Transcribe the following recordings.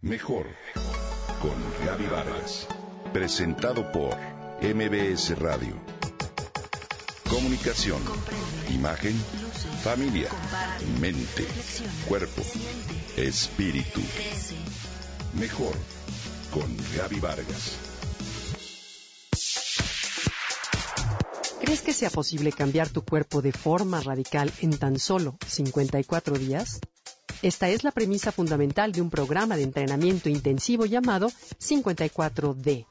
Mejor con Gaby Vargas. Presentado por MBS Radio. Comunicación, imagen, familia, mente, cuerpo, espíritu. Mejor con Gaby Vargas. ¿Crees que sea posible cambiar tu cuerpo de forma radical en tan solo 54 días? Esta es la premisa fundamental de un programa de entrenamiento intensivo llamado 54D,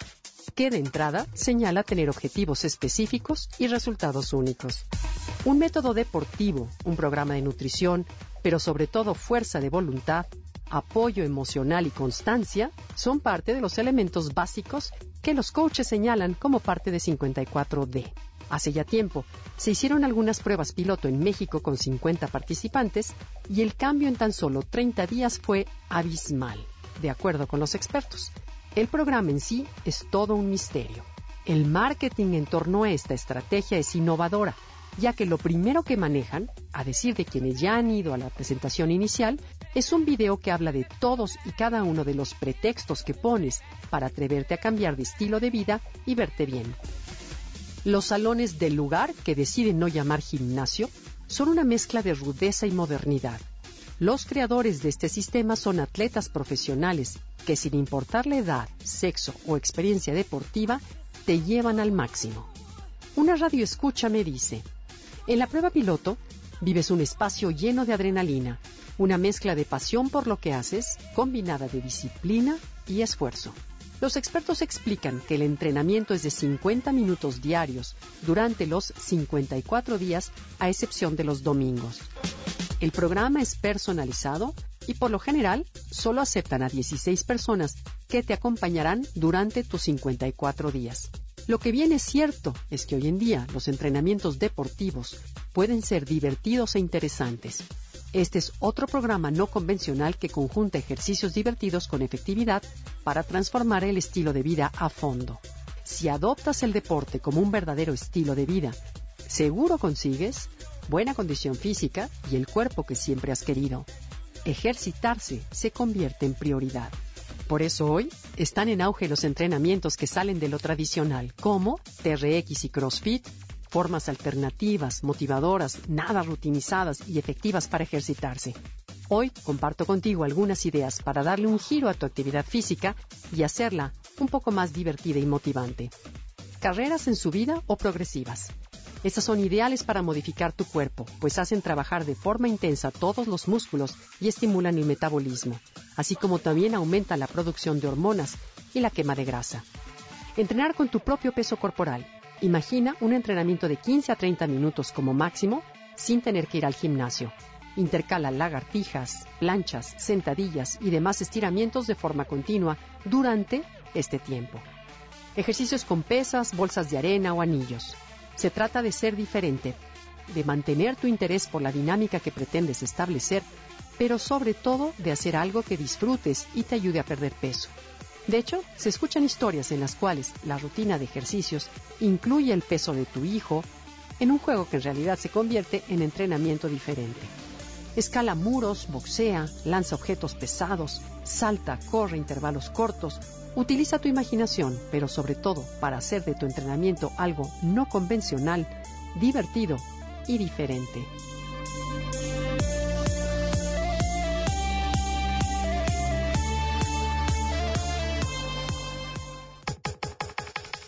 que de entrada señala tener objetivos específicos y resultados únicos. Un método deportivo, un programa de nutrición, pero sobre todo fuerza de voluntad, apoyo emocional y constancia son parte de los elementos básicos que los coaches señalan como parte de 54D. Hace ya tiempo, se hicieron algunas pruebas piloto en México con 50 participantes y el cambio en tan solo 30 días fue abismal, de acuerdo con los expertos. El programa en sí es todo un misterio. El marketing en torno a esta estrategia es innovadora, ya que lo primero que manejan, a decir de quienes ya han ido a la presentación inicial, es un video que habla de todos y cada uno de los pretextos que pones para atreverte a cambiar de estilo de vida y verte bien. Los salones del lugar, que deciden no llamar gimnasio, son una mezcla de rudeza y modernidad. Los creadores de este sistema son atletas profesionales que sin importar la edad, sexo o experiencia deportiva, te llevan al máximo. Una radio escucha me dice, en la prueba piloto vives un espacio lleno de adrenalina, una mezcla de pasión por lo que haces, combinada de disciplina y esfuerzo. Los expertos explican que el entrenamiento es de 50 minutos diarios durante los 54 días, a excepción de los domingos. El programa es personalizado y por lo general solo aceptan a 16 personas que te acompañarán durante tus 54 días. Lo que bien es cierto es que hoy en día los entrenamientos deportivos pueden ser divertidos e interesantes, este es otro programa no convencional que conjunta ejercicios divertidos con efectividad para transformar el estilo de vida a fondo. Si adoptas el deporte como un verdadero estilo de vida, seguro consigues buena condición física y el cuerpo que siempre has querido. Ejercitarse se convierte en prioridad. Por eso hoy están en auge los entrenamientos que salen de lo tradicional, como TRX y CrossFit, formas alternativas, motivadoras, nada rutinizadas y efectivas para ejercitarse. Hoy comparto contigo algunas ideas para darle un giro a tu actividad física y hacerla un poco más divertida y motivante. Carreras en subida o progresivas. Estas son ideales para modificar tu cuerpo, pues hacen trabajar de forma intensa todos los músculos y estimulan el metabolismo, así como también aumentan la producción de hormonas y la quema de grasa. Entrenar con tu propio peso corporal Imagina un entrenamiento de 15 a 30 minutos como máximo sin tener que ir al gimnasio. Intercala lagartijas, planchas, sentadillas y demás estiramientos de forma continua durante este tiempo. Ejercicios con pesas, bolsas de arena o anillos. Se trata de ser diferente, de mantener tu interés por la dinámica que pretendes establecer, pero sobre todo de hacer algo que disfrutes y te ayude a perder peso. De hecho, se escuchan historias en las cuales la rutina de ejercicios incluye el peso de tu hijo en un juego que en realidad se convierte en entrenamiento diferente. Escala muros, boxea, lanza objetos pesados, salta, corre intervalos cortos, utiliza tu imaginación, pero sobre todo para hacer de tu entrenamiento algo no convencional, divertido y diferente.